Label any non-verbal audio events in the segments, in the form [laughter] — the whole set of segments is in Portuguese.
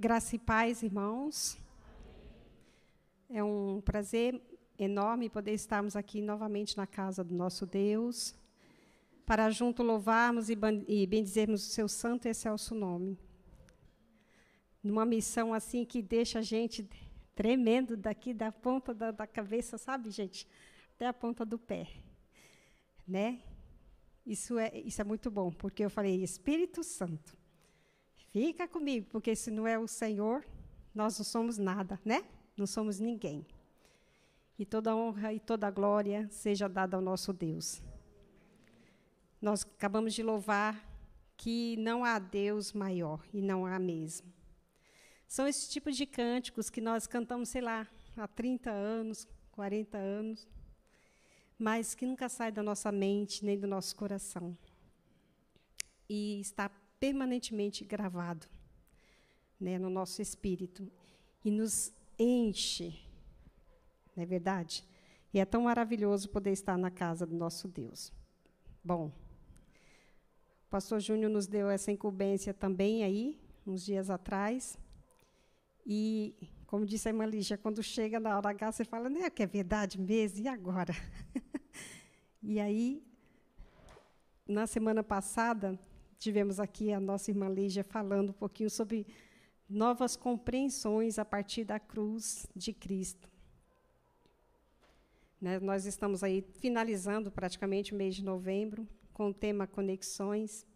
Graça e paz, irmãos. É um prazer enorme poder estarmos aqui novamente na casa do nosso Deus, para junto louvarmos e bendizermos o seu santo e excelso nome. Numa missão assim que deixa a gente tremendo daqui da ponta da, da cabeça, sabe, gente? Até a ponta do pé. Né? Isso é, isso é muito bom, porque eu falei, Espírito Santo, fica comigo, porque se não é o Senhor, nós não somos nada, né? Não somos ninguém. E toda honra e toda glória seja dada ao nosso Deus. Nós acabamos de louvar que não há Deus maior e não há mesmo. São esses tipos de cânticos que nós cantamos, sei lá, há 30 anos, 40 anos, mas que nunca sai da nossa mente nem do nosso coração. E está permanentemente gravado né, no nosso espírito e nos enche, não é verdade? E é tão maravilhoso poder estar na casa do nosso Deus. Bom, o pastor Júnior nos deu essa incumbência também aí, uns dias atrás. E como disse a irmã Lígia, quando chega na hora H, você fala, né, que é verdade mesmo, e agora? [laughs] e aí, na semana passada, tivemos aqui a nossa irmã Lígia falando um pouquinho sobre novas compreensões a partir da cruz de Cristo. Né, nós estamos aí finalizando praticamente o mês de novembro com o tema Conexões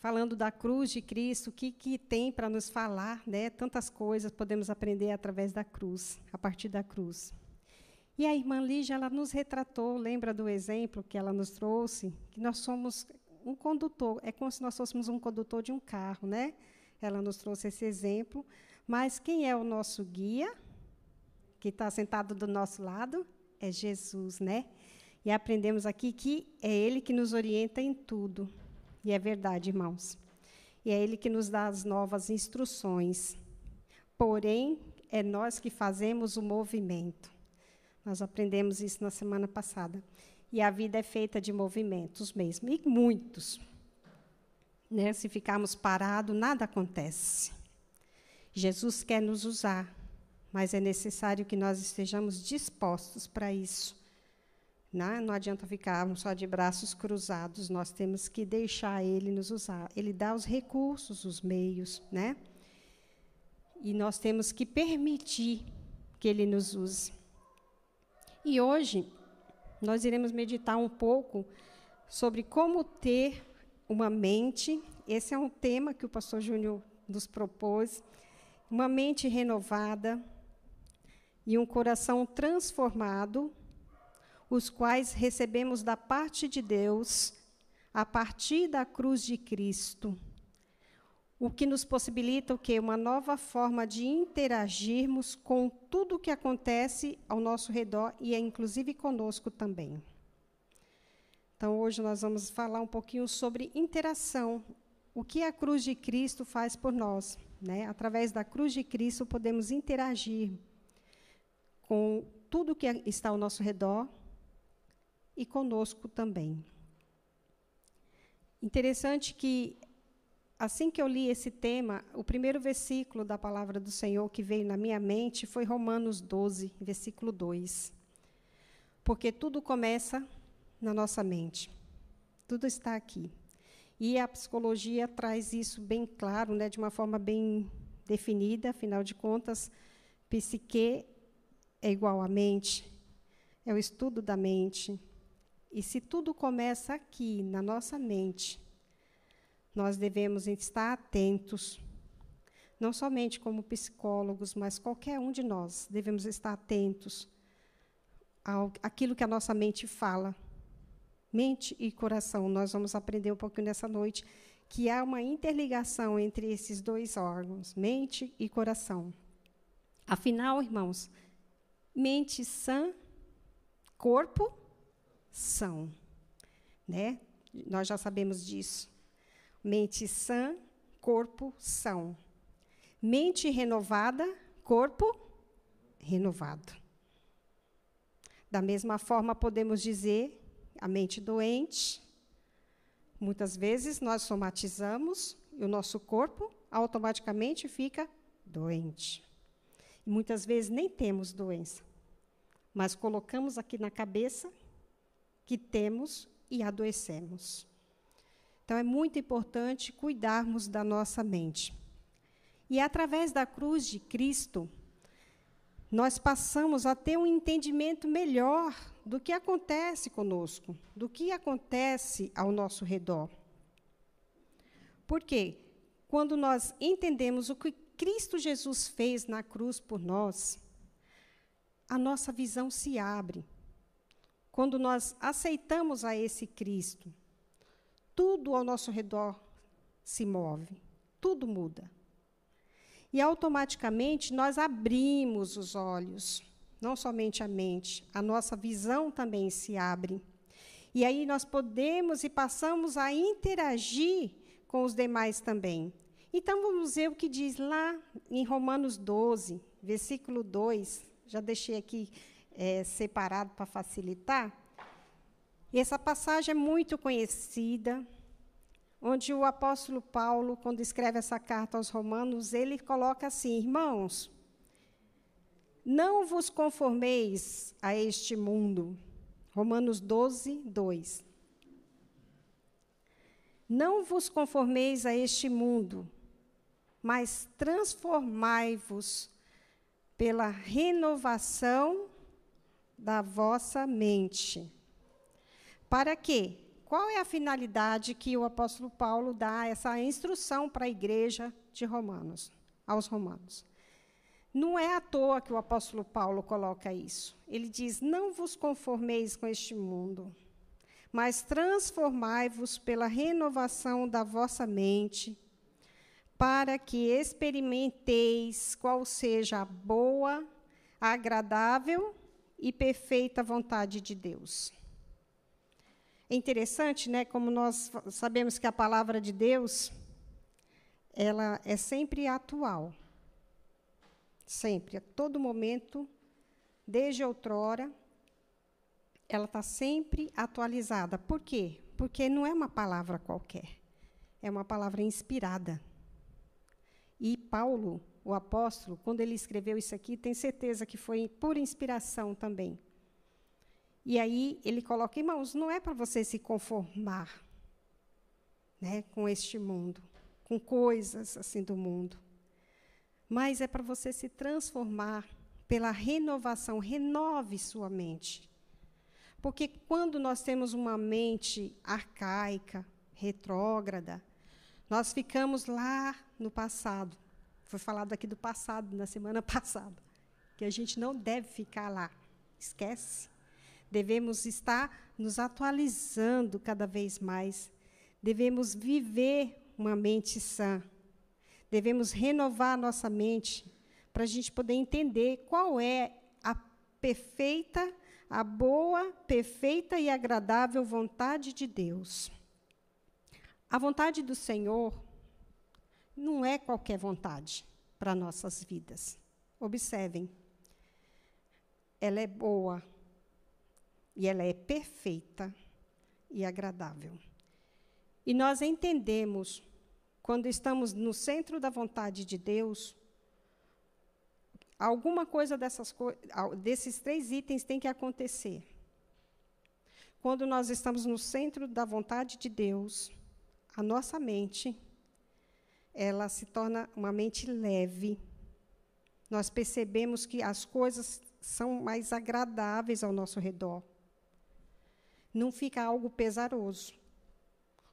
falando da cruz de Cristo, o que, que tem para nos falar, né? Tantas coisas podemos aprender através da cruz, a partir da cruz. E a irmã Lígia, ela nos retratou, lembra do exemplo que ela nos trouxe, que nós somos um condutor, é como se nós fôssemos um condutor de um carro, né? Ela nos trouxe esse exemplo, mas quem é o nosso guia, que está sentado do nosso lado, é Jesus, né? E aprendemos aqui que é Ele que nos orienta em tudo. E é verdade, irmãos. E é Ele que nos dá as novas instruções. Porém, é nós que fazemos o movimento. Nós aprendemos isso na semana passada. E a vida é feita de movimentos mesmo, e muitos. Né? Se ficarmos parados, nada acontece. Jesus quer nos usar, mas é necessário que nós estejamos dispostos para isso. Não, né? não adianta ficarmos só de braços cruzados, nós temos que deixar Ele nos usar. Ele dá os recursos, os meios, né? E nós temos que permitir que Ele nos use. E hoje, nós iremos meditar um pouco sobre como ter uma mente. Esse é um tema que o pastor Júnior nos propôs. Uma mente renovada e um coração transformado os quais recebemos da parte de Deus a partir da cruz de Cristo. O que nos possibilita o quê? Uma nova forma de interagirmos com tudo o que acontece ao nosso redor e é inclusive conosco também. Então, hoje nós vamos falar um pouquinho sobre interação. O que a cruz de Cristo faz por nós. Né? Através da cruz de Cristo, podemos interagir com tudo que está ao nosso redor, e conosco também. Interessante que, assim que eu li esse tema, o primeiro versículo da palavra do Senhor que veio na minha mente foi Romanos 12, versículo 2. Porque tudo começa na nossa mente. Tudo está aqui. E a psicologia traz isso bem claro, né, de uma forma bem definida, afinal de contas, psique é igual à mente, é o estudo da mente, e se tudo começa aqui, na nossa mente, nós devemos estar atentos, não somente como psicólogos, mas qualquer um de nós devemos estar atentos ao, àquilo que a nossa mente fala. Mente e coração, nós vamos aprender um pouquinho nessa noite que há uma interligação entre esses dois órgãos, mente e coração. Afinal, irmãos, mente sã, corpo são. Né? Nós já sabemos disso. Mente sã, corpo são. Mente renovada, corpo renovado. Da mesma forma, podemos dizer a mente doente. Muitas vezes nós somatizamos e o nosso corpo automaticamente fica doente. E muitas vezes nem temos doença, mas colocamos aqui na cabeça que temos e adoecemos. Então é muito importante cuidarmos da nossa mente. E através da cruz de Cristo, nós passamos a ter um entendimento melhor do que acontece conosco, do que acontece ao nosso redor. Por quê? Quando nós entendemos o que Cristo Jesus fez na cruz por nós, a nossa visão se abre. Quando nós aceitamos a esse Cristo, tudo ao nosso redor se move, tudo muda. E automaticamente nós abrimos os olhos, não somente a mente, a nossa visão também se abre. E aí nós podemos e passamos a interagir com os demais também. Então vamos ver o que diz lá em Romanos 12, versículo 2. Já deixei aqui é, separado para facilitar. E essa passagem é muito conhecida, onde o apóstolo Paulo, quando escreve essa carta aos Romanos, ele coloca assim: Irmãos, não vos conformeis a este mundo. Romanos 12, 2. Não vos conformeis a este mundo, mas transformai-vos pela renovação da vossa mente. Para quê? Qual é a finalidade que o apóstolo Paulo dá essa instrução para a igreja de Romanos, aos Romanos? Não é à toa que o apóstolo Paulo coloca isso. Ele diz: Não vos conformeis com este mundo, mas transformai-vos pela renovação da vossa mente, para que experimenteis qual seja a boa, agradável e perfeita vontade de Deus. É interessante, né, como nós sabemos que a palavra de Deus ela é sempre atual. Sempre, a todo momento, desde outrora, ela está sempre atualizada. Por quê? Porque não é uma palavra qualquer. É uma palavra inspirada. E Paulo, o apóstolo, quando ele escreveu isso aqui, tem certeza que foi por inspiração também. E aí ele coloca, irmãos, não é para você se conformar né, com este mundo, com coisas assim do mundo, mas é para você se transformar pela renovação, renove sua mente. Porque quando nós temos uma mente arcaica, retrógrada, nós ficamos lá no passado. Foi falado aqui do passado, na semana [laughs] passada, que a gente não deve ficar lá. Esquece. Devemos estar nos atualizando cada vez mais. Devemos viver uma mente sã. Devemos renovar nossa mente para a gente poder entender qual é a perfeita, a boa, perfeita e agradável vontade de Deus. A vontade do Senhor não é qualquer vontade para nossas vidas. Observem. Ela é boa, e ela é perfeita e agradável. E nós entendemos, quando estamos no centro da vontade de Deus, alguma coisa dessas desses três itens tem que acontecer. Quando nós estamos no centro da vontade de Deus, a nossa mente, ela se torna uma mente leve. Nós percebemos que as coisas são mais agradáveis ao nosso redor não fica algo pesaroso.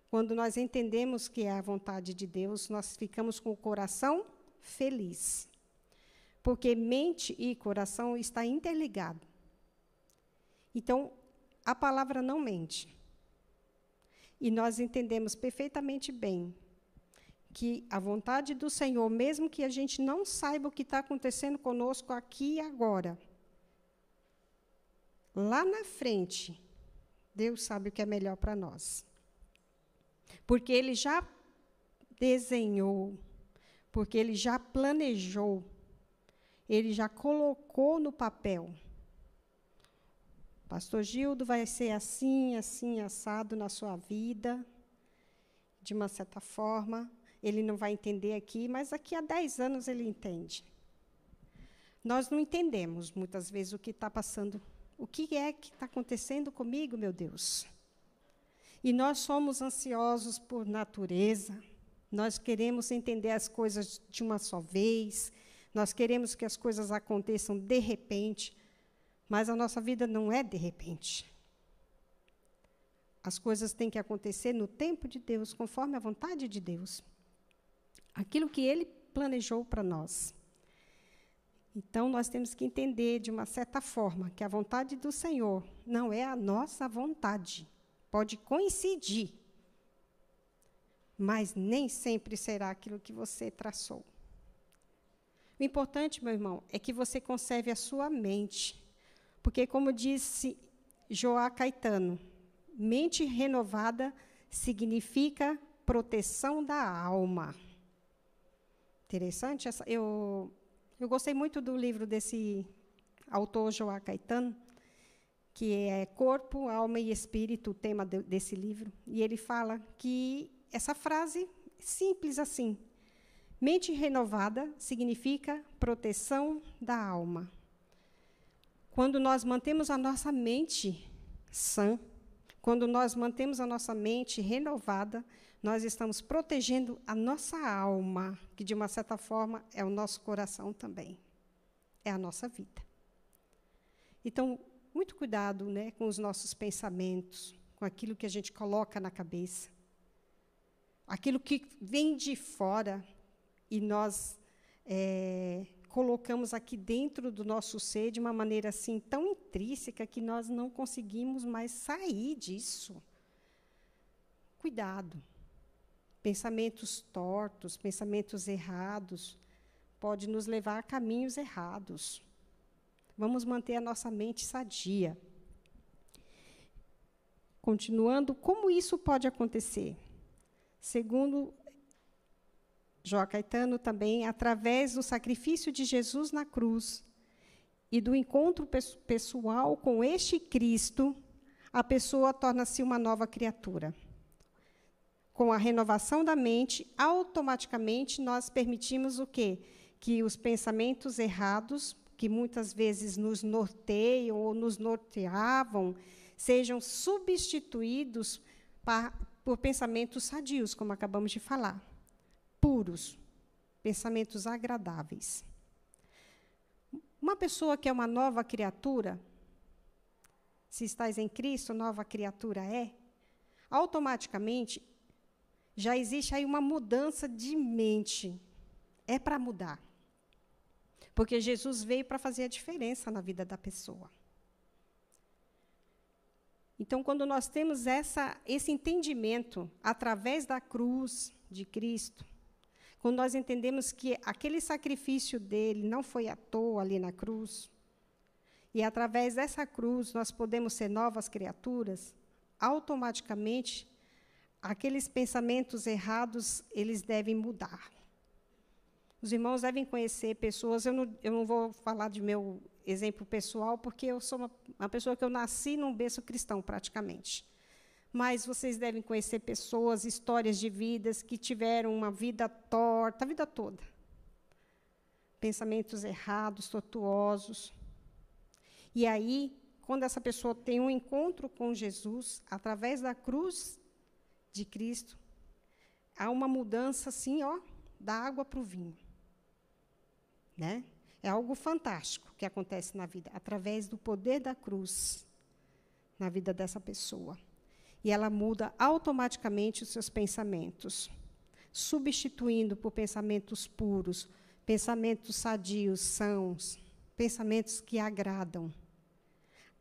Quando nós entendemos que é a vontade de Deus, nós ficamos com o coração feliz. Porque mente e coração está interligado. Então, a palavra não mente. E nós entendemos perfeitamente bem que a vontade do Senhor, mesmo que a gente não saiba o que está acontecendo conosco aqui e agora, lá na frente, Deus sabe o que é melhor para nós. Porque Ele já desenhou, porque Ele já planejou, Ele já colocou no papel. Pastor Gildo vai ser assim, assim, assado na sua vida, de uma certa forma. ele não vai entender aqui, mas daqui a 10 anos ele entende. Nós não entendemos muitas vezes o que está passando, o que é que está acontecendo comigo, meu Deus. E nós somos ansiosos por natureza, nós queremos entender as coisas de uma só vez, nós queremos que as coisas aconteçam de repente, mas a nossa vida não é de repente. As coisas têm que acontecer no tempo de Deus, conforme a vontade de Deus. Aquilo que Ele planejou para nós. Então, nós temos que entender, de uma certa forma, que a vontade do Senhor não é a nossa vontade. Pode coincidir, mas nem sempre será aquilo que você traçou. O importante, meu irmão, é que você conserve a sua mente. Porque, como disse Joá Caetano, mente renovada significa proteção da alma. Interessante. Essa, eu, eu gostei muito do livro desse autor, Joá Caetano, que é Corpo, Alma e Espírito, o tema de, desse livro. E ele fala que essa frase, simples assim, mente renovada significa proteção da alma. Quando nós mantemos a nossa mente sã, quando nós mantemos a nossa mente renovada, nós estamos protegendo a nossa alma, que de uma certa forma é o nosso coração também. É a nossa vida. Então, muito cuidado né, com os nossos pensamentos, com aquilo que a gente coloca na cabeça. Aquilo que vem de fora e nós é, colocamos aqui dentro do nosso ser de uma maneira assim tão intrínseca que nós não conseguimos mais sair disso. Cuidado. Pensamentos tortos, pensamentos errados, pode nos levar a caminhos errados. Vamos manter a nossa mente sadia. Continuando, como isso pode acontecer? Segundo Jó Caetano também, através do sacrifício de Jesus na cruz e do encontro pessoal com este Cristo, a pessoa torna-se uma nova criatura. Com a renovação da mente, automaticamente nós permitimos o quê? Que os pensamentos errados, que muitas vezes nos norteiam ou nos norteavam, sejam substituídos por pensamentos sadios, como acabamos de falar puros, pensamentos agradáveis. Uma pessoa que é uma nova criatura, se estás em Cristo, nova criatura é, automaticamente já existe aí uma mudança de mente. É para mudar. Porque Jesus veio para fazer a diferença na vida da pessoa. Então, quando nós temos essa, esse entendimento através da cruz de Cristo, quando nós entendemos que aquele sacrifício dele não foi à toa ali na cruz, e através dessa cruz nós podemos ser novas criaturas, automaticamente aqueles pensamentos errados, eles devem mudar. Os irmãos devem conhecer pessoas, eu não, eu não vou falar de meu exemplo pessoal, porque eu sou uma, uma pessoa que eu nasci num berço cristão, praticamente mas vocês devem conhecer pessoas, histórias de vidas que tiveram uma vida torta a vida toda. Pensamentos errados, tortuosos. E aí, quando essa pessoa tem um encontro com Jesus, através da cruz de Cristo, há uma mudança assim, ó, da água para o vinho. Né? É algo fantástico que acontece na vida, através do poder da cruz na vida dessa pessoa e ela muda automaticamente os seus pensamentos, substituindo por pensamentos puros, pensamentos sadios, sãos, pensamentos que agradam.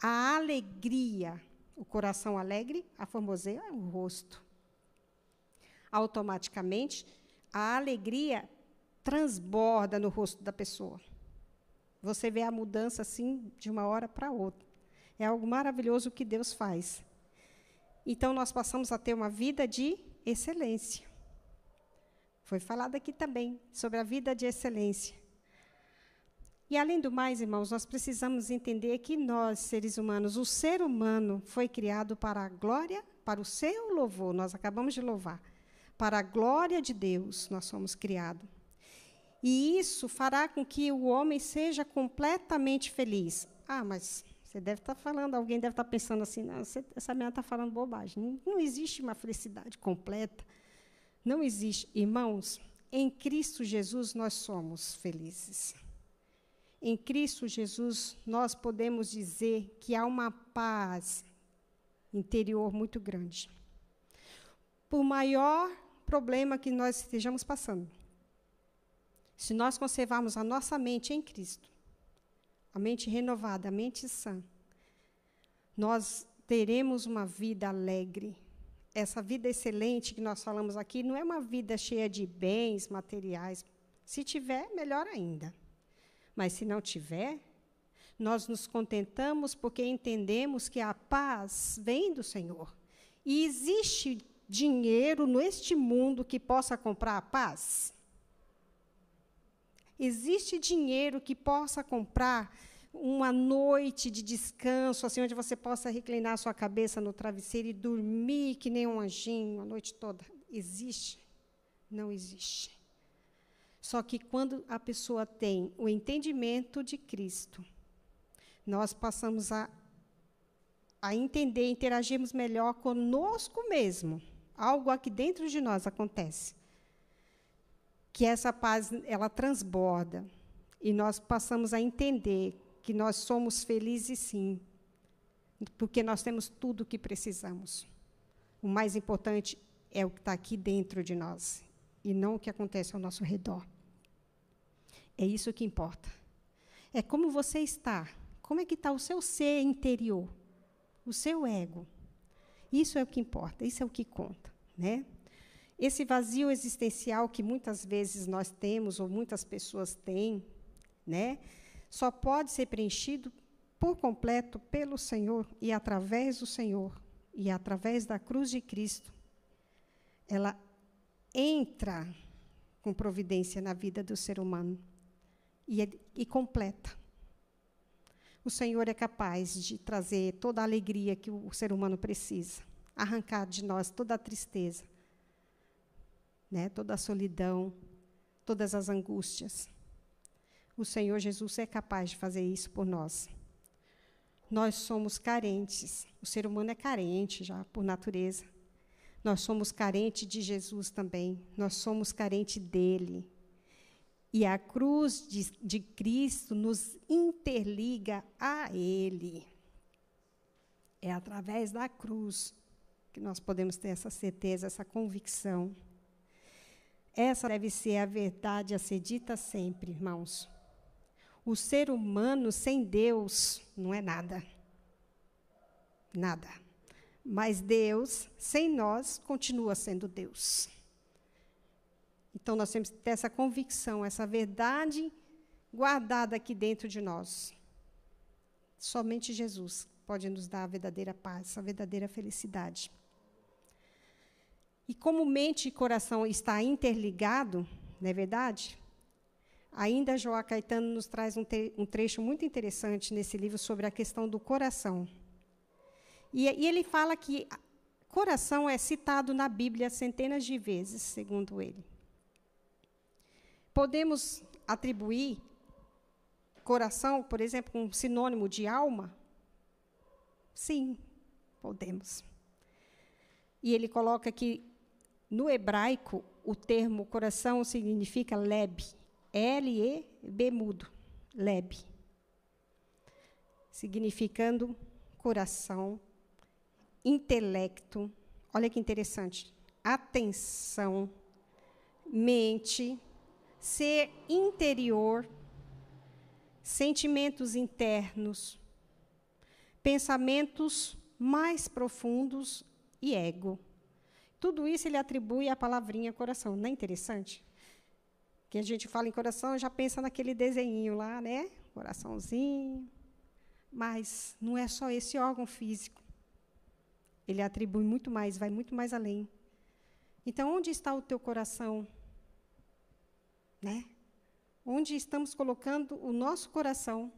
A alegria, o coração alegre, a formoseia é o rosto. Automaticamente, a alegria transborda no rosto da pessoa. Você vê a mudança assim de uma hora para outra. É algo maravilhoso que Deus faz. Então, nós passamos a ter uma vida de excelência. Foi falado aqui também sobre a vida de excelência. E, além do mais, irmãos, nós precisamos entender que nós, seres humanos, o ser humano foi criado para a glória, para o seu louvor, nós acabamos de louvar, Para a glória de Deus nós somos criados. E isso fará com que o homem seja completamente feliz. Ah, mas você deve estar falando, alguém deve estar pensando assim, não, você, essa menina está falando bobagem. Não, não existe uma felicidade completa. Não existe. Irmãos, em Cristo Jesus nós somos felizes. Em Cristo Jesus nós podemos dizer que há uma paz interior muito grande. Por maior problema que nós estejamos passando, se nós conservarmos a nossa mente em Cristo, a mente renovada, a mente sã, nós teremos uma vida alegre. Essa vida excelente que nós falamos aqui não é uma vida cheia de bens materiais. Se tiver, melhor ainda. Mas se não tiver, nós nos contentamos porque entendemos que a paz vem do Senhor. E existe dinheiro neste mundo que possa comprar a paz? Existe dinheiro que possa comprar uma noite de descanso, assim, onde você possa reclinar sua cabeça no travesseiro e dormir que nem um anjinho a noite toda? Existe? Não existe. Só que quando a pessoa tem o entendimento de Cristo, nós passamos a, a entender, interagirmos melhor conosco mesmo. Algo aqui dentro de nós acontece. Que essa paz, ela transborda. E nós passamos a entender que nós somos felizes sim, porque nós temos tudo o que precisamos. O mais importante é o que está aqui dentro de nós e não o que acontece ao nosso redor. É isso que importa. É como você está, como é que está o seu ser interior, o seu ego. Isso é o que importa, isso é o que conta, né? Esse vazio existencial que muitas vezes nós temos ou muitas pessoas têm, né? só pode ser preenchido por completo pelo Senhor e através do Senhor e através da cruz de Cristo. Ela entra com providência na vida do ser humano e, é, e completa. O Senhor é capaz de trazer toda a alegria que o ser humano precisa, arrancar de nós toda a tristeza, né, toda a solidão, todas as angústias o Senhor Jesus é capaz de fazer isso por nós. Nós somos carentes, o ser humano é carente já por natureza. Nós somos carentes de Jesus também, nós somos carentes dele. E a cruz de, de Cristo nos interliga a Ele. É através da cruz que nós podemos ter essa certeza, essa convicção. Essa deve ser a verdade a ser dita sempre, irmãos. O ser humano sem Deus não é nada. Nada. Mas Deus, sem nós, continua sendo Deus. Então nós temos que ter essa convicção, essa verdade guardada aqui dentro de nós. Somente Jesus pode nos dar a verdadeira paz, a verdadeira felicidade. E como mente e coração está interligado, não é verdade? Ainda Joá Caetano nos traz um, um, trecho muito interessante nesse livro sobre a questão do coração. E, e ele fala que coração é citado na Bíblia centenas de vezes, segundo ele. Podemos atribuir coração, por exemplo, um sinônimo de alma? Sim, podemos. E ele coloca que no hebraico o termo coração significa leb, L-E-B mudo, leb, significando coração, intelecto, olha que interessante, atenção, mente, ser interior, sentimentos internos, pensamentos mais profundos e ego. Tudo isso ele atribui à palavrinha coração. Não é interessante? Que a gente fala em coração, já pensa naquele desenho lá, né? Coraçãozinho. Mas não é só esse órgão físico. Ele atribui muito mais, vai muito mais além. Então, onde está o teu coração? Né? Onde estamos colocando o nosso coração?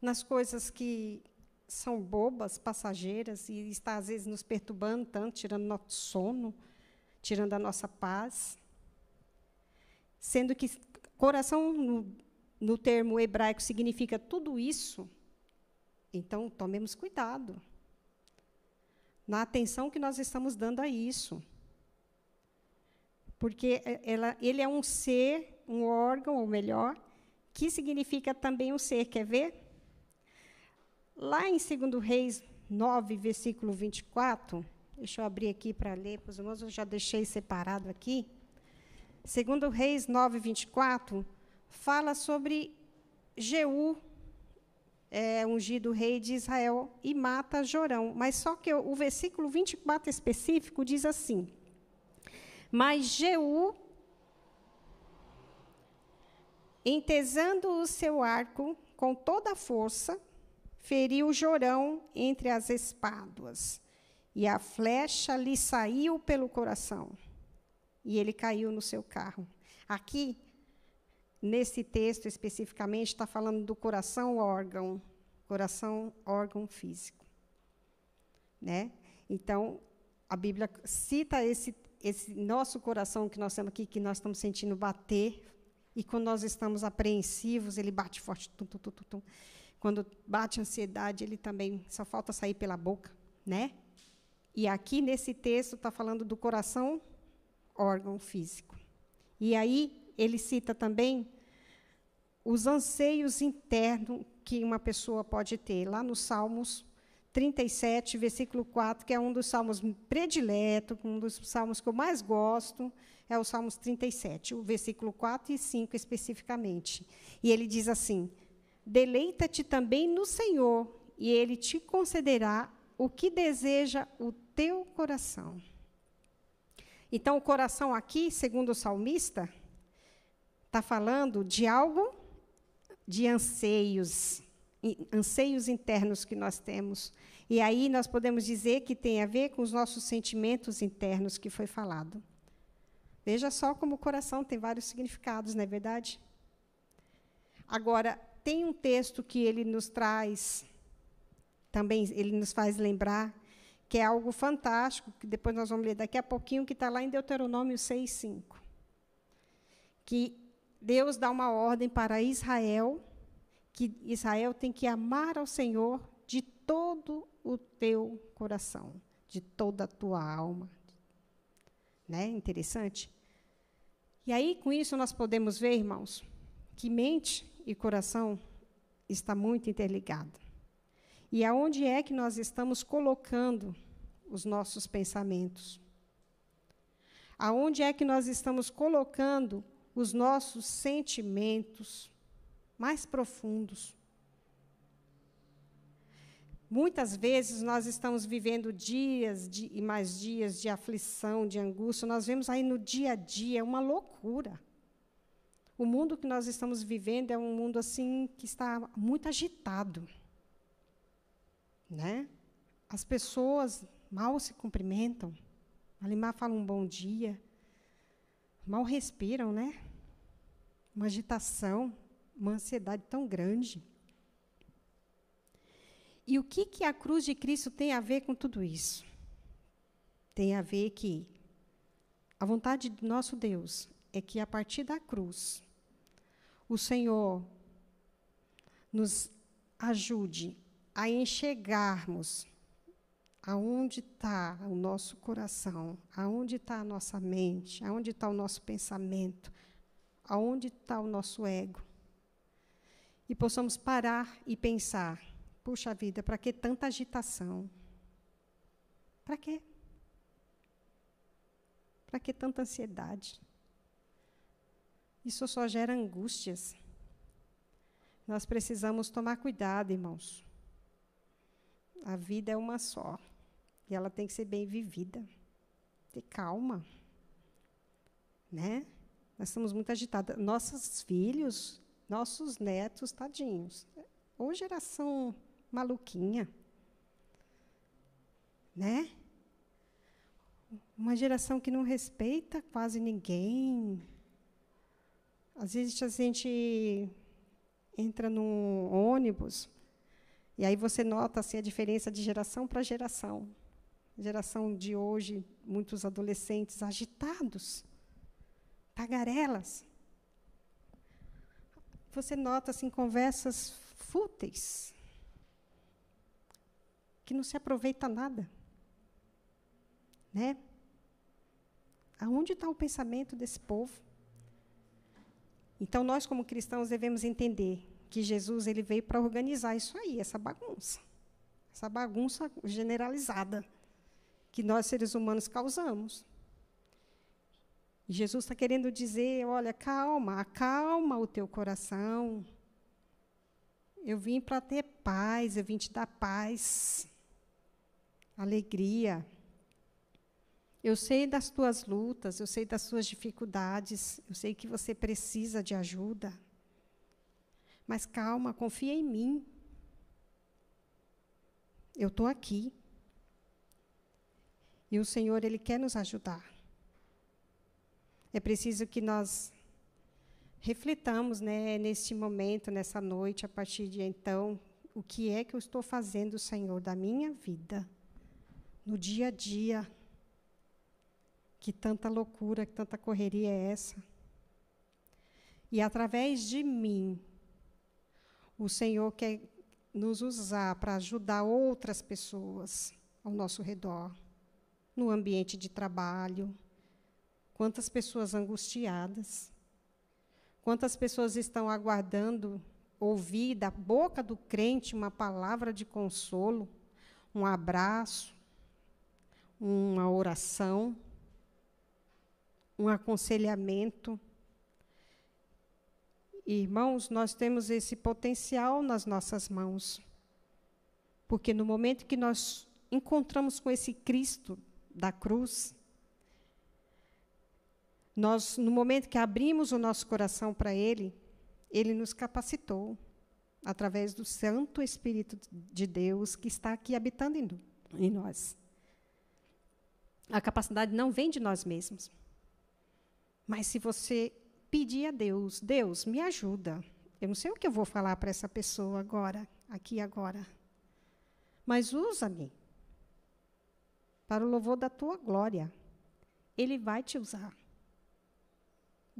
Nas coisas que são bobas, passageiras, e está, às vezes, nos perturbando tanto, tirando nosso sono, tirando a nossa paz. Sendo que coração, no, no termo hebraico, significa tudo isso, então tomemos cuidado na atenção que nós estamos dando a isso. Porque é, ela, ele é um ser, um órgão, ou melhor, que significa também um ser. Quer ver? Lá em 2 Reis 9, versículo 24, deixa eu abrir aqui para ler para os irmãos, eu já deixei separado aqui. 2 Reis 9, 24, fala sobre Jeú, é, ungido rei de Israel, e mata Jorão. Mas só que o versículo 24 específico diz assim: Mas Jeú, entesando o seu arco com toda a força, feriu Jorão entre as espáduas, e a flecha lhe saiu pelo coração, e ele caiu no seu carro. Aqui, nesse texto especificamente, está falando do coração órgão, coração órgão físico. Né? Então, a Bíblia cita esse, esse nosso coração que nós temos aqui, que nós estamos sentindo bater, e quando nós estamos apreensivos, ele bate forte. Tum, tum, tum. Quando bate ansiedade, ele também só falta sair pela boca, né? E aqui nesse texto está falando do coração, órgão físico. E aí ele cita também os anseios internos que uma pessoa pode ter. Lá no Salmos 37, versículo 4, que é um dos salmos predileto, um dos salmos que eu mais gosto, é o Salmos 37, o versículo 4 e 5 especificamente. E ele diz assim: Deleita-te também no Senhor, e Ele te concederá o que deseja o teu coração. Então, o coração aqui, segundo o salmista, está falando de algo de anseios, anseios internos que nós temos. E aí nós podemos dizer que tem a ver com os nossos sentimentos internos que foi falado. Veja só como o coração tem vários significados, não é verdade? Agora, tem um texto que ele nos traz, também ele nos faz lembrar, que é algo fantástico, que depois nós vamos ler daqui a pouquinho, que está lá em Deuteronômio 6, 5. Que Deus dá uma ordem para Israel, que Israel tem que amar ao Senhor de todo o teu coração, de toda a tua alma. Né? Interessante? E aí, com isso, nós podemos ver, irmãos, que mente e coração está muito interligado. E aonde é que nós estamos colocando os nossos pensamentos? Aonde é que nós estamos colocando os nossos sentimentos mais profundos? Muitas vezes nós estamos vivendo dias de, e mais dias de aflição, de angústia, nós vemos aí no dia a dia uma loucura. O mundo que nós estamos vivendo é um mundo assim que está muito agitado. Né? As pessoas mal se cumprimentam, ali mal falam um bom dia, mal respiram, né? Uma agitação, uma ansiedade tão grande. E o que, que a cruz de Cristo tem a ver com tudo isso? Tem a ver que a vontade do nosso Deus é que a partir da cruz, o Senhor nos ajude a enxergarmos aonde está o nosso coração, aonde está a nossa mente, aonde está o nosso pensamento, aonde está o nosso ego. E possamos parar e pensar: puxa vida, para que tanta agitação? Para quê? Para que tanta ansiedade? Isso só gera angústias. Nós precisamos tomar cuidado, irmãos. A vida é uma só. E ela tem que ser bem vivida. Ter calma. Né? Nós estamos muito agitados. Nossos filhos, nossos netos, tadinhos. Ou geração maluquinha. Né? Uma geração que não respeita quase ninguém, às vezes a gente entra num ônibus E aí você nota assim, a diferença de geração para geração. Geração de hoje, muitos adolescentes agitados, tagarelas. Você nota assim conversas fúteis, que não se aproveita nada. Né? Aonde está o pensamento desse povo? Então, nós, como cristãos, devemos entender que Jesus ele veio para organizar isso aí, essa bagunça. Essa bagunça generalizada que nós, seres humanos, causamos. E Jesus está querendo dizer: olha, calma, acalma o teu coração. Eu vim para ter paz, eu vim te dar paz, alegria. Eu sei das tuas lutas, eu sei das suas dificuldades, eu sei que você precisa de ajuda. Mas calma, confia em mim. Eu estou aqui. E o Senhor, Ele quer nos ajudar. É preciso que nós reflitamos né, neste momento, nessa noite, a partir de então, o que é que eu estou fazendo, Senhor, da minha vida, no dia a dia. Que tanta loucura, que tanta correria é essa? E através de mim, o Senhor quer nos usar para ajudar outras pessoas ao nosso redor, no ambiente de trabalho. Quantas pessoas angustiadas, quantas pessoas estão aguardando ouvir da boca do crente uma palavra de consolo, um abraço, uma oração, um aconselhamento. Irmãos, nós temos esse potencial nas nossas mãos. Porque no momento que nós encontramos com esse Cristo da cruz, nós, no momento que abrimos o nosso coração para Ele, Ele nos capacitou através do Santo Espírito de Deus que está aqui habitando em, em nós. A capacidade não vem de nós mesmos. Mas se você pedir a Deus, Deus, me ajuda. Eu não sei o que eu vou falar para essa pessoa agora, aqui agora. Mas usa-me para o louvor da tua glória. Ele vai te usar.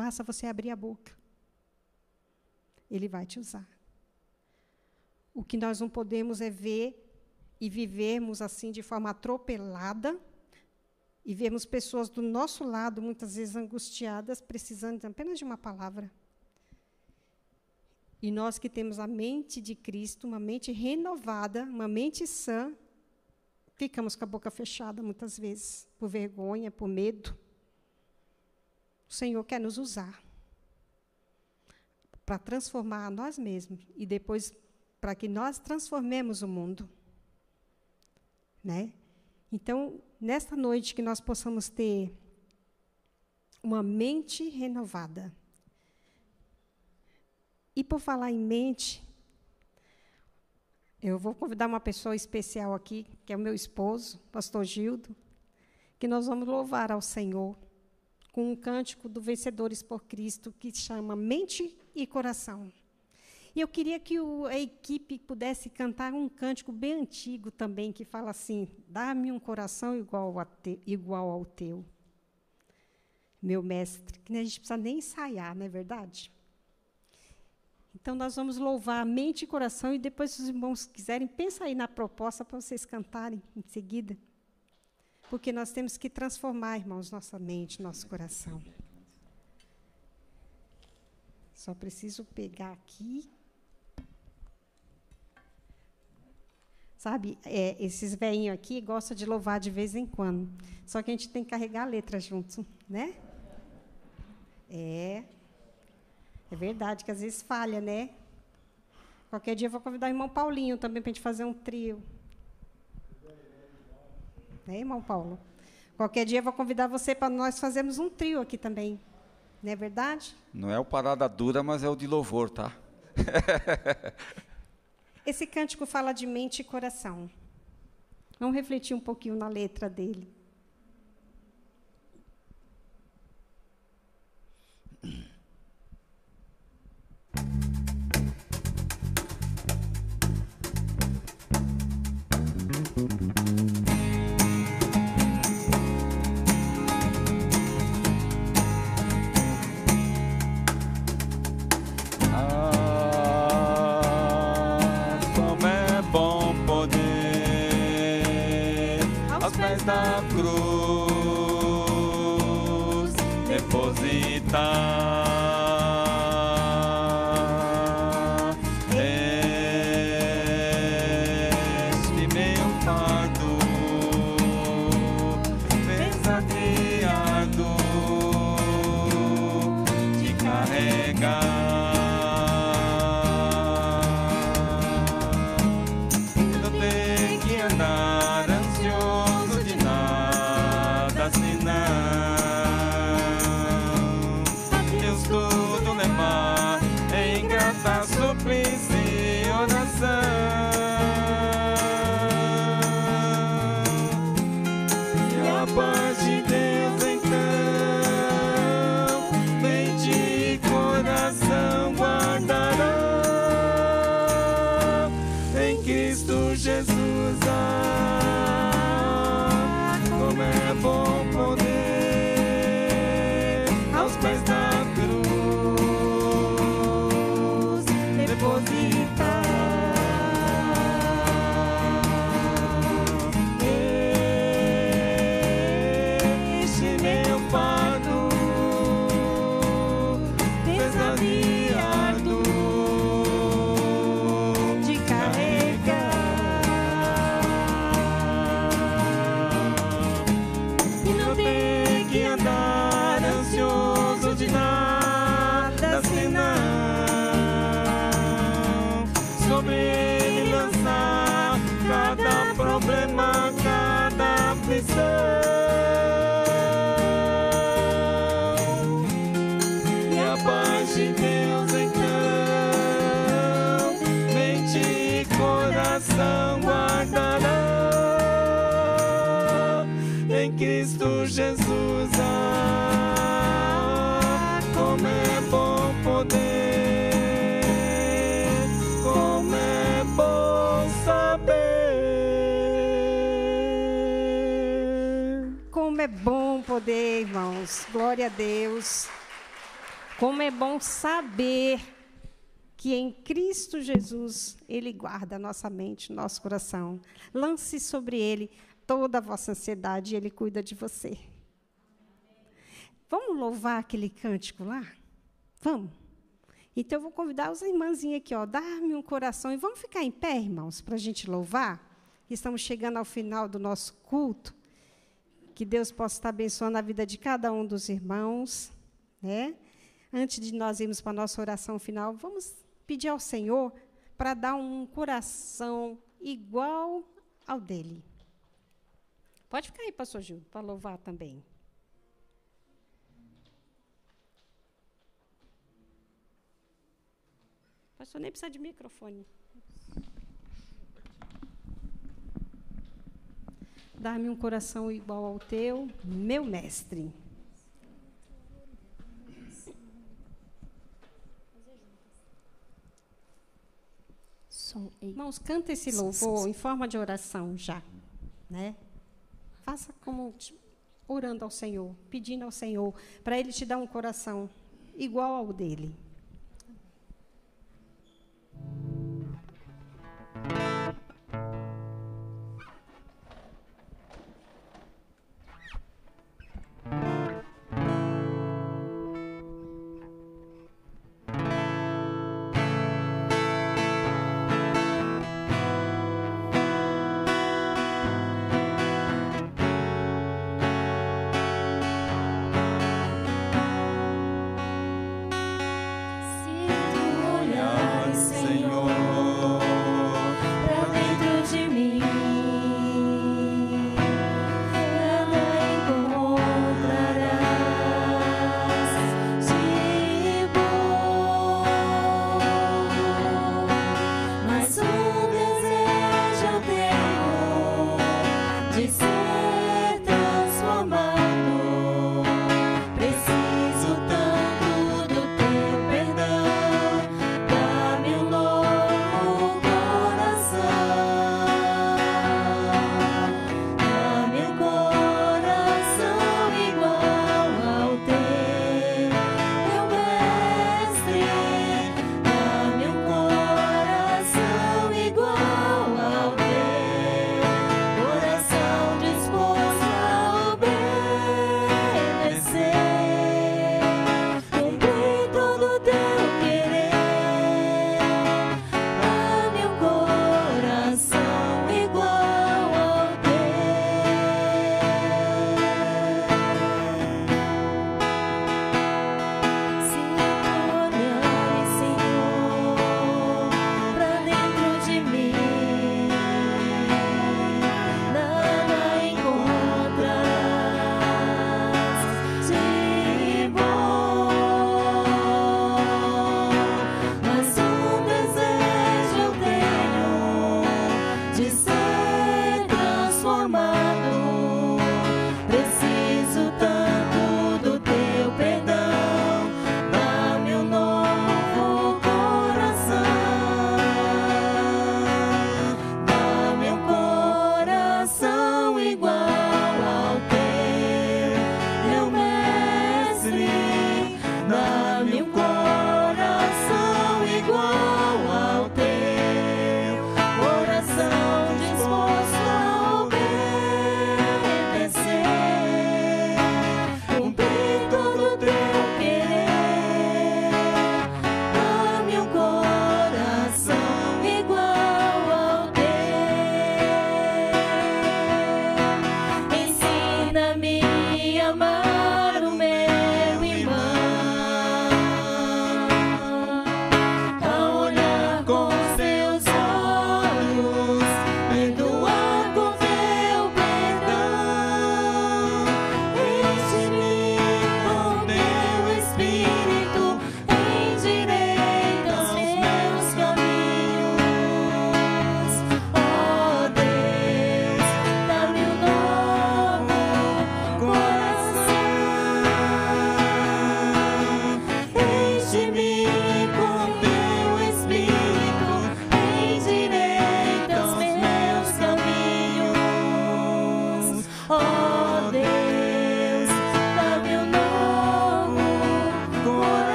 Basta você abrir a boca. Ele vai te usar. O que nós não podemos é ver e vivermos assim de forma atropelada e vemos pessoas do nosso lado, muitas vezes angustiadas, precisando apenas de uma palavra. E nós que temos a mente de Cristo, uma mente renovada, uma mente sã, ficamos com a boca fechada muitas vezes, por vergonha, por medo. O Senhor quer nos usar para transformar a nós mesmos e depois para que nós transformemos o mundo. Né? Então, nesta noite, que nós possamos ter uma mente renovada. E por falar em mente, eu vou convidar uma pessoa especial aqui, que é o meu esposo, pastor Gildo, que nós vamos louvar ao Senhor com um cântico do Vencedores por Cristo, que chama Mente e Coração. E eu queria que o, a equipe pudesse cantar um cântico bem antigo também, que fala assim: Dá-me um coração igual, te, igual ao teu. Meu mestre, que a gente precisa nem ensaiar, não é verdade? Então, nós vamos louvar mente e coração, e depois, se os irmãos quiserem, pensa aí na proposta para vocês cantarem em seguida. Porque nós temos que transformar, irmãos, nossa mente, nosso coração. Só preciso pegar aqui. Sabe, é, esses velhinhos aqui gostam de louvar de vez em quando. Só que a gente tem que carregar a letra junto, né? É. É verdade que às vezes falha, né? Qualquer dia eu vou convidar o irmão Paulinho também para a gente fazer um trio. Né, irmão Paulo? Qualquer dia eu vou convidar você para nós fazermos um trio aqui também. Não é verdade? Não é o parada dura, mas é o de louvor, tá? [laughs] Esse cântico fala de mente e coração. Vamos refletir um pouquinho na letra dele. Da cruz irmãos. Glória a Deus. Como é bom saber que em Cristo Jesus Ele guarda nossa mente, nosso coração. Lance sobre Ele toda a vossa ansiedade e Ele cuida de você. Vamos louvar aquele cântico lá? Vamos. Então eu vou convidar os irmãzinhos aqui, ó, dar-me um coração e vamos ficar em pé, irmãos, para a gente louvar. Estamos chegando ao final do nosso culto. Que Deus possa estar abençoando a vida de cada um dos irmãos, né? Antes de nós irmos para a nossa oração final, vamos pedir ao Senhor para dar um coração igual ao dele. Pode ficar aí, pastor Gil, para louvar também. Pastor, nem precisa de microfone. Dá-me um coração igual ao teu, meu mestre. Irmãos, canta esse louvor em forma de oração já, né? Faça como orando ao Senhor, pedindo ao Senhor, para Ele te dar um coração igual ao dele.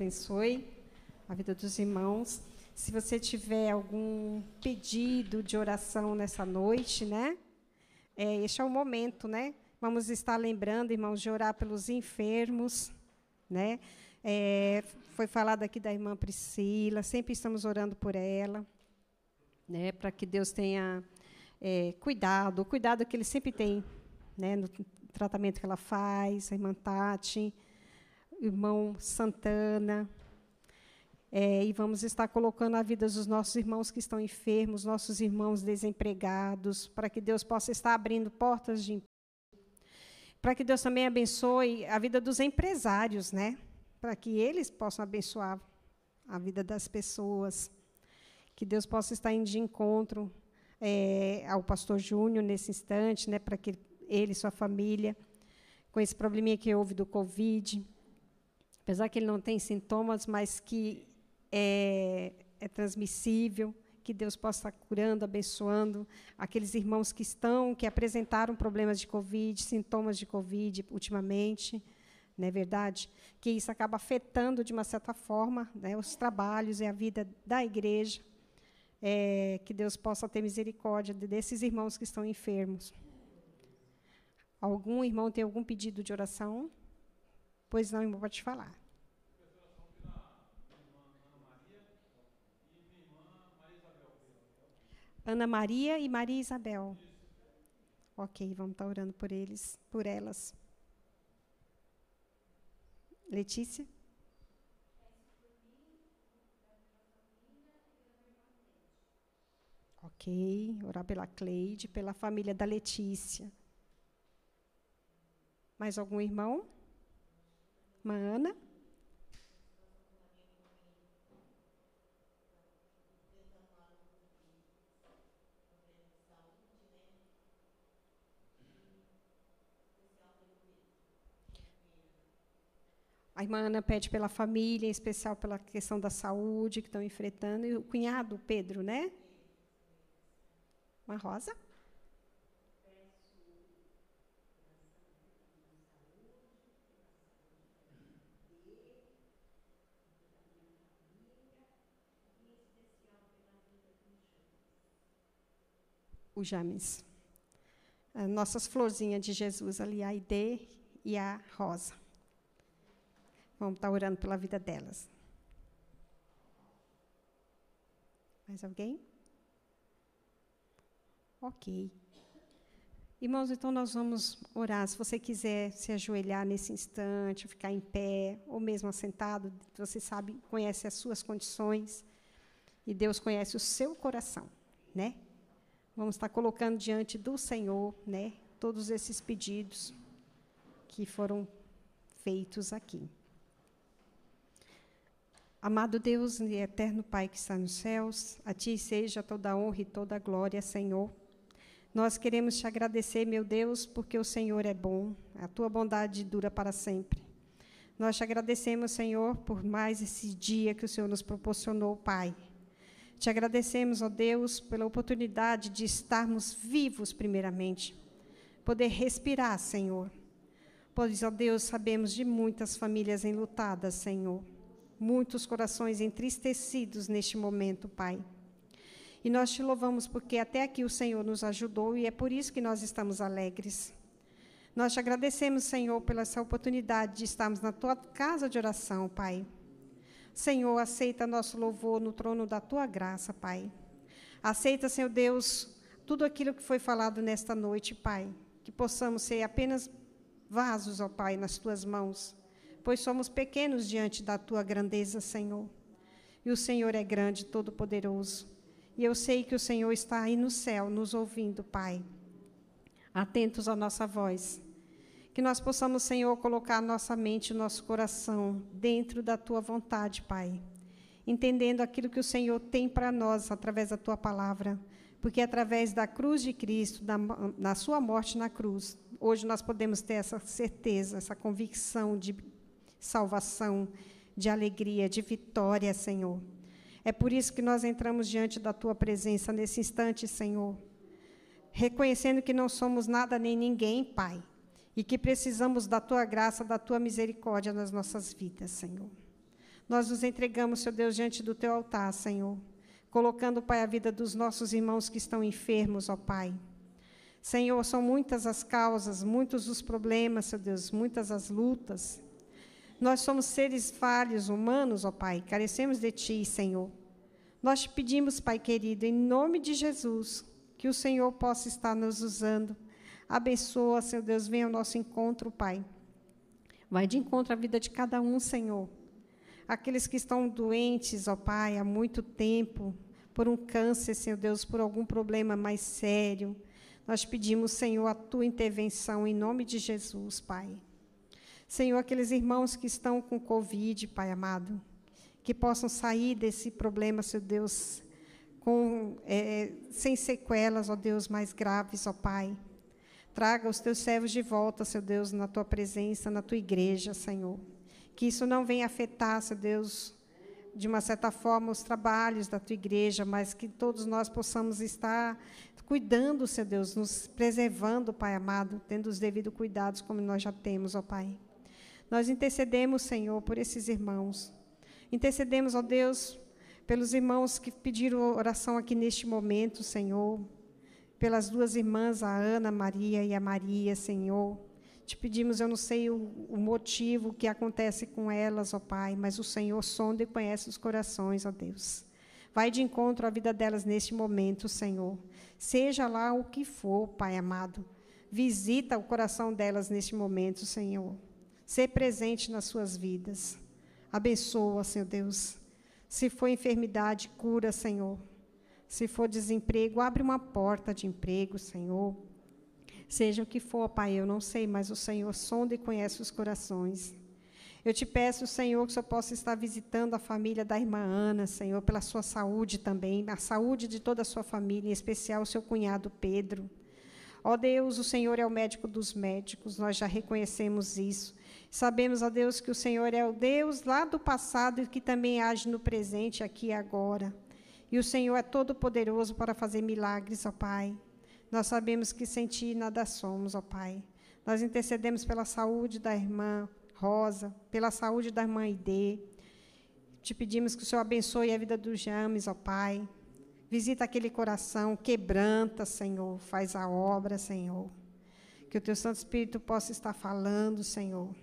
Abençoe a vida dos irmãos. Se você tiver algum pedido de oração nessa noite, né? É, este é o momento, né? Vamos estar lembrando, irmãos, de orar pelos enfermos, né? É, foi falado aqui da irmã Priscila, sempre estamos orando por ela, né? Para que Deus tenha é, cuidado, o cuidado que Ele sempre tem, né? No tratamento que ela faz, a irmã Tati, irmão Santana. É, e vamos estar colocando a vida dos nossos irmãos que estão enfermos, nossos irmãos desempregados, para que Deus possa estar abrindo portas de para que Deus também abençoe a vida dos empresários, né? Para que eles possam abençoar a vida das pessoas. Que Deus possa estar indo de encontro é, ao pastor Júnior nesse instante, né? Para que ele e sua família, com esse probleminha que houve do Covid, apesar que ele não tem sintomas, mas que é, é transmissível, que Deus possa estar curando, abençoando aqueles irmãos que estão, que apresentaram problemas de Covid, sintomas de Covid ultimamente, não é verdade? Que isso acaba afetando, de uma certa forma, né, os trabalhos e a vida da igreja. É, que Deus possa ter misericórdia desses irmãos que estão enfermos. Algum irmão tem algum pedido de oração? Pois não, irmão, pode falar. Ana Maria e Maria Isabel. Ok, vamos estar orando por eles, por elas. Letícia? Ok, orar pela Cleide, pela família da Letícia. Mais algum irmão? Uma Ana? A irmã Ana pede pela família, em especial pela questão da saúde que estão enfrentando. E o cunhado, Pedro, né? Uma rosa? O James. Nossas florzinhas de Jesus ali, a Aide e a Rosa. Vamos estar orando pela vida delas. Mais alguém? Ok. Irmãos, então nós vamos orar. Se você quiser se ajoelhar nesse instante, ficar em pé, ou mesmo assentado, você sabe, conhece as suas condições e Deus conhece o seu coração, né? Vamos estar colocando diante do Senhor, né, todos esses pedidos que foram feitos aqui. Amado Deus e eterno Pai que está nos céus, a Ti seja toda a honra e toda a glória, Senhor. Nós queremos te agradecer, meu Deus, porque o Senhor é bom, a tua bondade dura para sempre. Nós te agradecemos, Senhor, por mais esse dia que o Senhor nos proporcionou, Pai. Te agradecemos, ó Deus, pela oportunidade de estarmos vivos, primeiramente, poder respirar, Senhor. Pois, ó Deus, sabemos de muitas famílias enlutadas, Senhor muitos corações entristecidos neste momento, Pai. E nós te louvamos porque até aqui o Senhor nos ajudou e é por isso que nós estamos alegres. Nós te agradecemos, Senhor, pela essa oportunidade de estarmos na tua casa de oração, Pai. Senhor, aceita nosso louvor no trono da tua graça, Pai. Aceita, Senhor Deus, tudo aquilo que foi falado nesta noite, Pai. Que possamos ser apenas vasos, ó Pai, nas tuas mãos pois somos pequenos diante da tua grandeza, Senhor. E o Senhor é grande, todo-poderoso. E eu sei que o Senhor está aí no céu, nos ouvindo, Pai. Atentos à nossa voz. Que nós possamos, Senhor, colocar nossa mente, nosso coração dentro da tua vontade, Pai. Entendendo aquilo que o Senhor tem para nós através da tua palavra. Porque através da cruz de Cristo, da, da sua morte na cruz, hoje nós podemos ter essa certeza, essa convicção de salvação, de alegria, de vitória, Senhor. É por isso que nós entramos diante da tua presença nesse instante, Senhor, reconhecendo que não somos nada nem ninguém, Pai, e que precisamos da tua graça, da tua misericórdia nas nossas vidas, Senhor. Nós nos entregamos, Senhor Deus, diante do teu altar, Senhor, colocando, Pai, a vida dos nossos irmãos que estão enfermos, ó Pai. Senhor, são muitas as causas, muitos os problemas, Senhor Deus, muitas as lutas. Nós somos seres falhos, humanos, ó Pai, carecemos de Ti, Senhor. Nós te pedimos, Pai querido, em nome de Jesus, que o Senhor possa estar nos usando. Abençoa, Senhor Deus, venha ao nosso encontro, Pai. Vai de encontro à vida de cada um, Senhor. Aqueles que estão doentes, ó Pai, há muito tempo, por um câncer, Senhor Deus, por algum problema mais sério. Nós pedimos, Senhor, a tua intervenção em nome de Jesus, Pai. Senhor, aqueles irmãos que estão com Covid, Pai amado, que possam sair desse problema, Senhor Deus, com, é, sem sequelas, ó Deus, mais graves, ó Pai. Traga os teus servos de volta, Senhor Deus, na tua presença, na tua igreja, Senhor. Que isso não venha afetar, Senhor Deus, de uma certa forma, os trabalhos da tua igreja, mas que todos nós possamos estar cuidando, Senhor Deus, nos preservando, Pai amado, tendo os devidos cuidados como nós já temos, ó Pai. Nós intercedemos, Senhor, por esses irmãos. Intercedemos, ó Deus, pelos irmãos que pediram oração aqui neste momento, Senhor. Pelas duas irmãs, a Ana Maria e a Maria, Senhor. Te pedimos, eu não sei o, o motivo que acontece com elas, ó Pai, mas o Senhor sonda e conhece os corações, ó Deus. Vai de encontro à vida delas neste momento, Senhor. Seja lá o que for, Pai amado. Visita o coração delas neste momento, Senhor ser presente nas suas vidas. Abençoa, Senhor Deus. Se for enfermidade, cura, Senhor. Se for desemprego, abre uma porta de emprego, Senhor. Seja o que for, Pai, eu não sei, mas o Senhor sonda e conhece os corações. Eu te peço, Senhor, que o Senhor possa estar visitando a família da irmã Ana, Senhor, pela sua saúde também, a saúde de toda a sua família, em especial o seu cunhado Pedro. Ó Deus, o Senhor é o médico dos médicos, nós já reconhecemos isso. Sabemos, ó Deus, que o Senhor é o Deus lá do passado e que também age no presente, aqui e agora. E o Senhor é todo-poderoso para fazer milagres, ó Pai. Nós sabemos que sem Ti nada somos, ó Pai. Nós intercedemos pela saúde da irmã Rosa, pela saúde da irmã Ide. Te pedimos que o Senhor abençoe a vida dos James, ó Pai. Visita aquele coração, quebranta, Senhor, faz a obra, Senhor. Que o Teu Santo Espírito possa estar falando, Senhor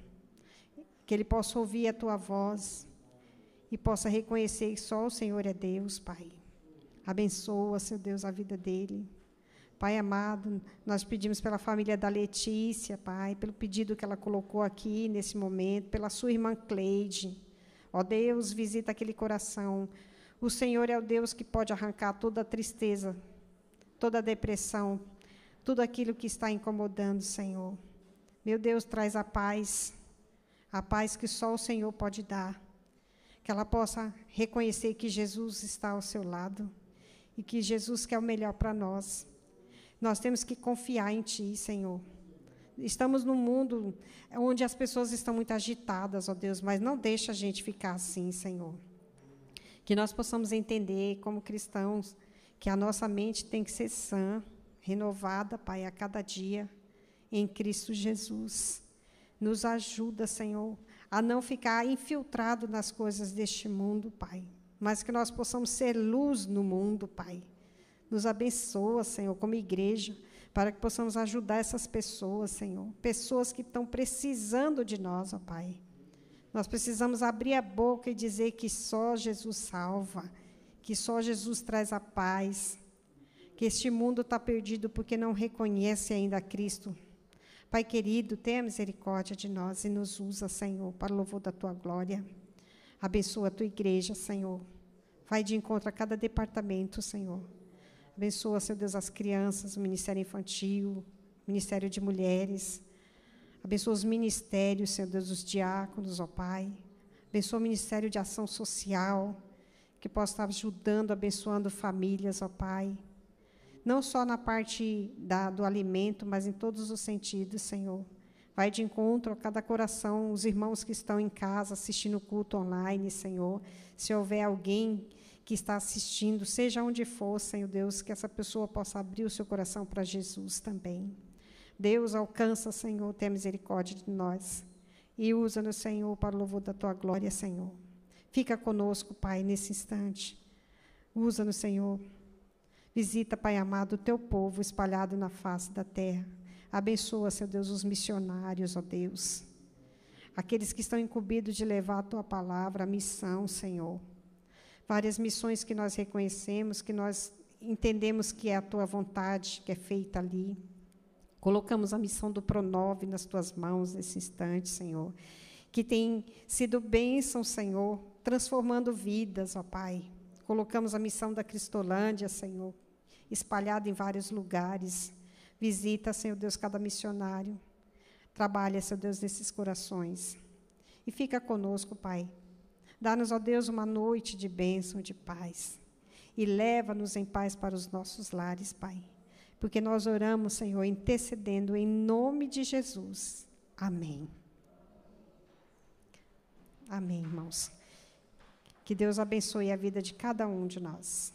que ele possa ouvir a tua voz e possa reconhecer que só o Senhor é Deus, Pai. Abençoa, seu Deus, a vida dele. Pai amado, nós pedimos pela família da Letícia, Pai, pelo pedido que ela colocou aqui nesse momento, pela sua irmã Cleide. Ó Deus, visita aquele coração. O Senhor é o Deus que pode arrancar toda a tristeza, toda a depressão, tudo aquilo que está incomodando, Senhor. Meu Deus, traz a paz, a paz que só o Senhor pode dar. Que ela possa reconhecer que Jesus está ao seu lado e que Jesus quer o melhor para nós. Nós temos que confiar em Ti, Senhor. Estamos num mundo onde as pessoas estão muito agitadas, ó Deus, mas não deixa a gente ficar assim, Senhor. Que nós possamos entender, como cristãos, que a nossa mente tem que ser sã, renovada, Pai, a cada dia, em Cristo Jesus. Nos ajuda, Senhor, a não ficar infiltrado nas coisas deste mundo, Pai, mas que nós possamos ser luz no mundo, Pai nos abençoa, Senhor, como igreja, para que possamos ajudar essas pessoas, Senhor. Pessoas que estão precisando de nós, ó Pai. Nós precisamos abrir a boca e dizer que só Jesus salva, que só Jesus traz a paz, que este mundo está perdido porque não reconhece ainda Cristo. Pai querido, tenha misericórdia de nós e nos usa, Senhor, para o louvor da tua glória. Abençoa a tua igreja, Senhor. Vai de encontro a cada departamento, Senhor. Abençoa, Senhor Deus, as crianças, o ministério infantil, o ministério de mulheres. Abençoa os ministérios, Senhor Deus, os diáconos, ó Pai. Abençoa o ministério de ação social, que possa estar ajudando, abençoando famílias, ó Pai. Não só na parte da, do alimento, mas em todos os sentidos, Senhor. Vai de encontro a cada coração, os irmãos que estão em casa assistindo o culto online, Senhor. Se houver alguém que está assistindo, seja onde for, Senhor Deus, que essa pessoa possa abrir o seu coração para Jesus também. Deus alcança, Senhor, tenha misericórdia de nós. E usa-nos, Senhor, para o louvor da tua glória, Senhor. Fica conosco, Pai, nesse instante. Usa-nos, Senhor. Visita, Pai amado, o teu povo espalhado na face da terra. Abençoa, Senhor Deus, os missionários, ó Deus. Aqueles que estão incumbidos de levar a tua palavra, a missão, Senhor várias missões que nós reconhecemos, que nós entendemos que é a tua vontade que é feita ali. Colocamos a missão do Pronove nas tuas mãos nesse instante, Senhor, que tem sido bênção, Senhor, transformando vidas, ó Pai. Colocamos a missão da Cristolândia, Senhor, espalhada em vários lugares. Visita, Senhor Deus, cada missionário. Trabalha, Senhor Deus, nesses corações. E fica conosco, Pai, Dá-nos, ó Deus, uma noite de bênção, de paz. E leva-nos em paz para os nossos lares, Pai. Porque nós oramos, Senhor, intercedendo em nome de Jesus. Amém. Amém, irmãos. Que Deus abençoe a vida de cada um de nós.